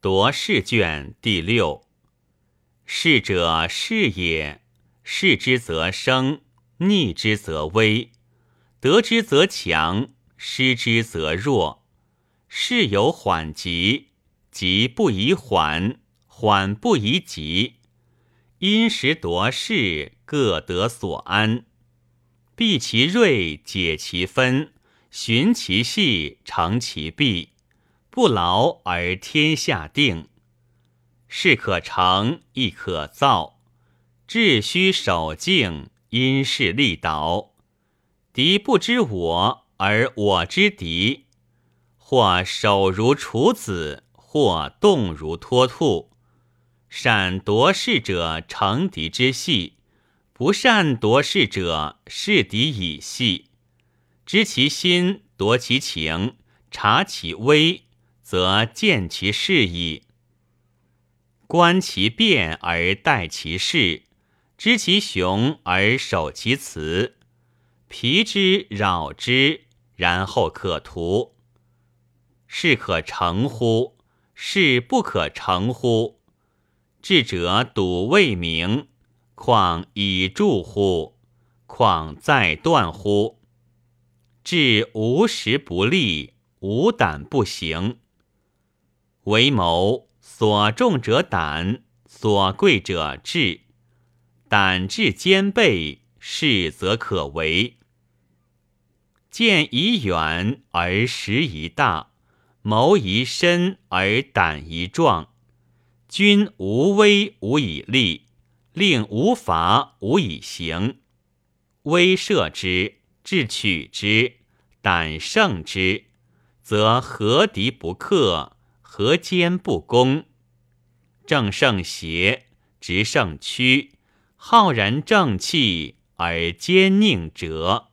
夺士卷第六。士者，士也。士之则生，逆之则危。得之则强，失之则弱。事有缓急，急不宜缓，缓不宜急。因时夺势，各得所安。避其锐，解其分，寻其细，成其弊。不劳而天下定。事可成，亦可造。志须守静，因势利导。敌不知我，而我知敌。或守如处子，或动如脱兔。善夺势者，成敌之隙；不善夺势者，是敌以隙。知其心，夺其情，察其微，则见其事矣。观其变而待其势，知其雄而守其雌。皮之扰之，然后可图。事可成乎？事不可成乎？智者笃未明，况以助乎？况再断乎？智无时不立，无胆不行。为谋所重者胆，所贵者智。胆智兼备，事则可为。见宜远而识宜大。谋宜深而胆宜壮，君无威无以立，令无法无以行。威慑之，智取之，胆胜之，则何敌不克，何坚不攻？正胜邪，直胜曲，浩然正气而坚宁哲。